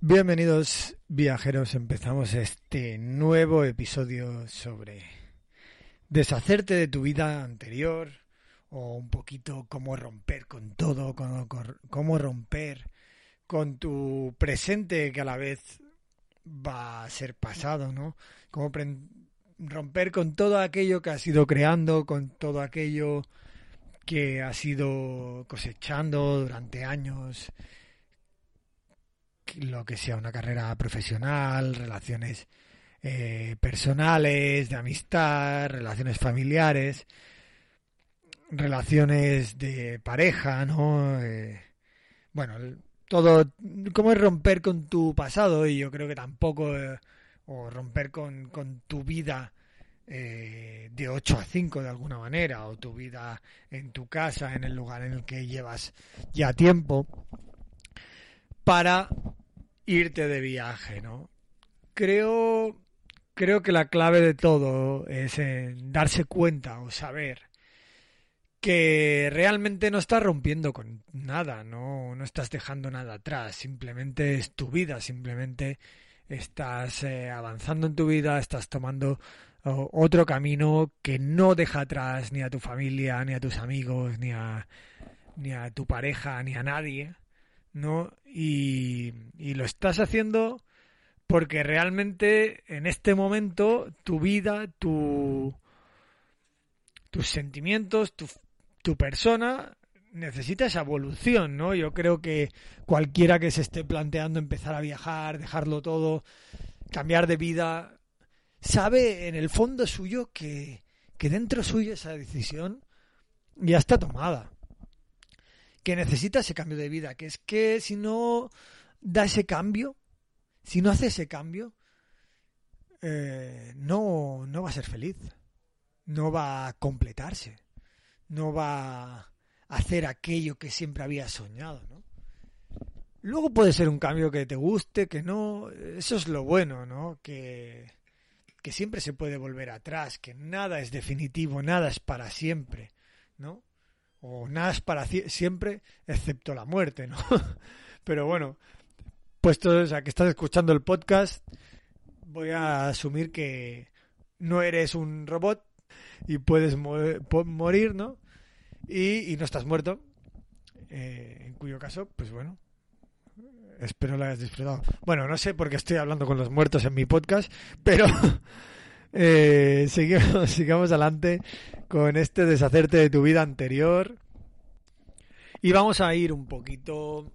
Bienvenidos viajeros, empezamos este nuevo episodio sobre deshacerte de tu vida anterior o un poquito cómo romper con todo, cómo, romper con tu presente que a la vez va a ser pasado, ¿no? Cómo romper con todo aquello que has ido creando, con todo aquello que has ido cosechando durante años, lo que sea una carrera profesional, relaciones eh, personales, de amistad, relaciones familiares, relaciones de pareja, ¿no? Eh, bueno, todo, cómo es romper con tu pasado y yo creo que tampoco, eh, o romper con, con tu vida eh, de 8 a 5 de alguna manera, o tu vida en tu casa, en el lugar en el que llevas ya tiempo, para irte de viaje, ¿no? Creo, creo que la clave de todo es en darse cuenta o saber que realmente no estás rompiendo con nada, no, no estás dejando nada atrás, simplemente es tu vida, simplemente estás eh, avanzando en tu vida, estás tomando otro camino que no deja atrás ni a tu familia, ni a tus amigos, ni a, ni a tu pareja, ni a nadie, ¿no? Y, y lo estás haciendo porque realmente en este momento tu vida, tu, tus sentimientos, tu, tu persona necesita esa evolución, ¿no? Yo creo que cualquiera que se esté planteando empezar a viajar, dejarlo todo, cambiar de vida, sabe en el fondo suyo que, que dentro suyo esa decisión ya está tomada. Que necesita ese cambio de vida, que es que si no da ese cambio, si no hace ese cambio, eh, no, no va a ser feliz, no va a completarse, no va a hacer aquello que siempre había soñado, ¿no? Luego puede ser un cambio que te guste, que no, eso es lo bueno, ¿no? Que, que siempre se puede volver atrás, que nada es definitivo, nada es para siempre, ¿no? O nada es para siempre, excepto la muerte, ¿no? Pero bueno, puesto a que estás escuchando el podcast, voy a asumir que no eres un robot y puedes morir, ¿no? Y, no estás muerto. Eh, en cuyo caso, pues bueno, espero lo hayas disfrutado. Bueno, no sé por qué estoy hablando con los muertos en mi podcast, pero eh, sigamos, sigamos adelante con este deshacerte de tu vida anterior. Y vamos a ir un poquito,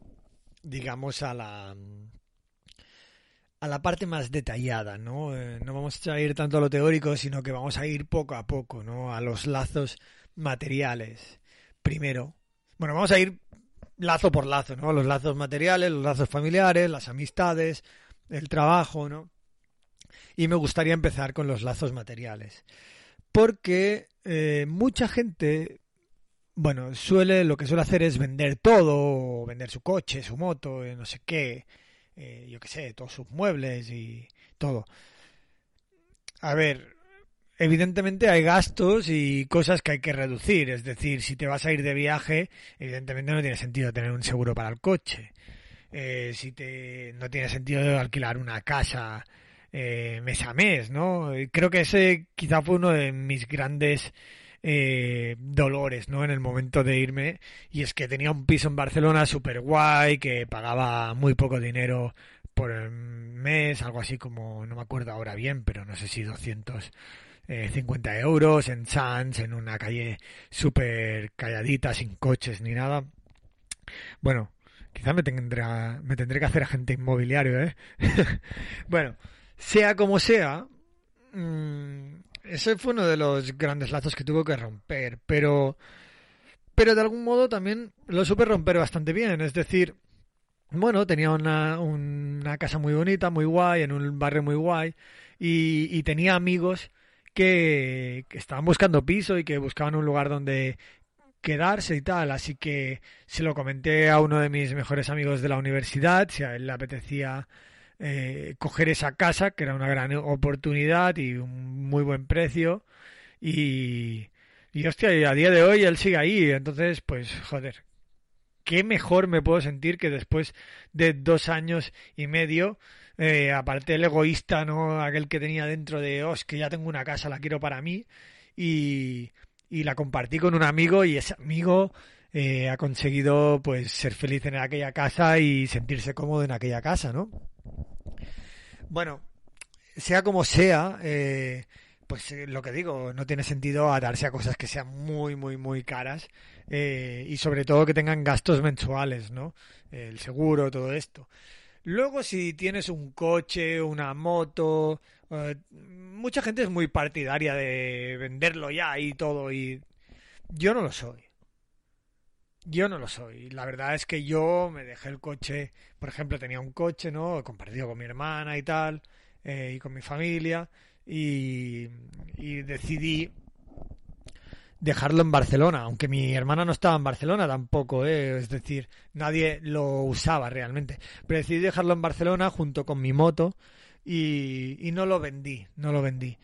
digamos, a la a la parte más detallada, ¿no? Eh, no vamos a ir tanto a lo teórico, sino que vamos a ir poco a poco, ¿no? A los lazos materiales. Primero, bueno, vamos a ir lazo por lazo, ¿no? Los lazos materiales, los lazos familiares, las amistades, el trabajo, ¿no? Y me gustaría empezar con los lazos materiales. Porque eh, mucha gente, bueno, suele, lo que suele hacer es vender todo, vender su coche, su moto, eh, no sé qué, eh, yo qué sé, todos sus muebles y todo. A ver, evidentemente hay gastos y cosas que hay que reducir. Es decir, si te vas a ir de viaje, evidentemente no tiene sentido tener un seguro para el coche. Eh, si te no tiene sentido alquilar una casa eh, mes a mes, ¿no? Creo que ese quizá fue uno de mis grandes eh, dolores, ¿no? En el momento de irme. Y es que tenía un piso en Barcelona súper guay, que pagaba muy poco dinero por el mes, algo así como, no me acuerdo ahora bien, pero no sé si 250 euros en Sans, en una calle súper calladita, sin coches ni nada. Bueno, quizá me tendrá, me tendré que hacer agente inmobiliario, ¿eh? bueno, sea como sea, mm, ese fue uno de los grandes lazos que tuvo que romper, pero, pero de algún modo también lo supe romper bastante bien, es decir, bueno, tenía una, una casa muy bonita, muy guay, en un barrio muy guay, y, y tenía amigos que, que estaban buscando piso y que buscaban un lugar donde quedarse y tal, así que se lo comenté a uno de mis mejores amigos de la universidad, si a él le apetecía eh, coger esa casa, que era una gran oportunidad y un muy buen precio, y, y hostia, y a día de hoy él sigue ahí, entonces pues joder, qué mejor me puedo sentir que después de dos años y medio, eh, aparte el egoísta, ¿no? Aquel que tenía dentro de, oh, que ya tengo una casa, la quiero para mí, y, y la compartí con un amigo y ese amigo eh, ha conseguido pues ser feliz en aquella casa y sentirse cómodo en aquella casa, ¿no? Bueno, sea como sea, eh, pues eh, lo que digo, no tiene sentido atarse a cosas que sean muy, muy, muy caras eh, y sobre todo que tengan gastos mensuales, ¿no? El seguro, todo esto. Luego, si tienes un coche, una moto, eh, mucha gente es muy partidaria de venderlo ya y todo, y yo no lo soy. Yo no lo soy. La verdad es que yo me dejé el coche, por ejemplo, tenía un coche, ¿no? Compartido con mi hermana y tal, eh, y con mi familia, y, decidí dejarlo en Barcelona, aunque mi hermana no estaba en Barcelona tampoco, ¿eh? es decir, nadie lo usaba realmente. Pero decidí dejarlo en Barcelona junto con mi moto y no lo vendí, no lo vendí.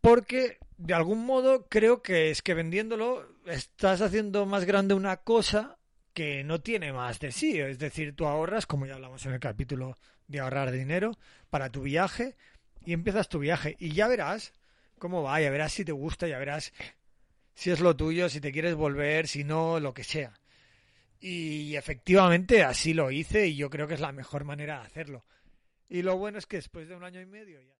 Porque de algún modo creo que es que vendiéndolo estás haciendo más grande una cosa que no tiene más de sí. Es decir, tú ahorras, como ya hablamos en el capítulo de ahorrar dinero, para tu viaje y empiezas tu viaje. Y ya verás cómo va, ya verás si te gusta, ya verás si es lo tuyo, si te quieres volver, si no, lo que sea. Y efectivamente así lo hice y yo creo que es la mejor manera de hacerlo. Y lo bueno es que después de un año y medio ya...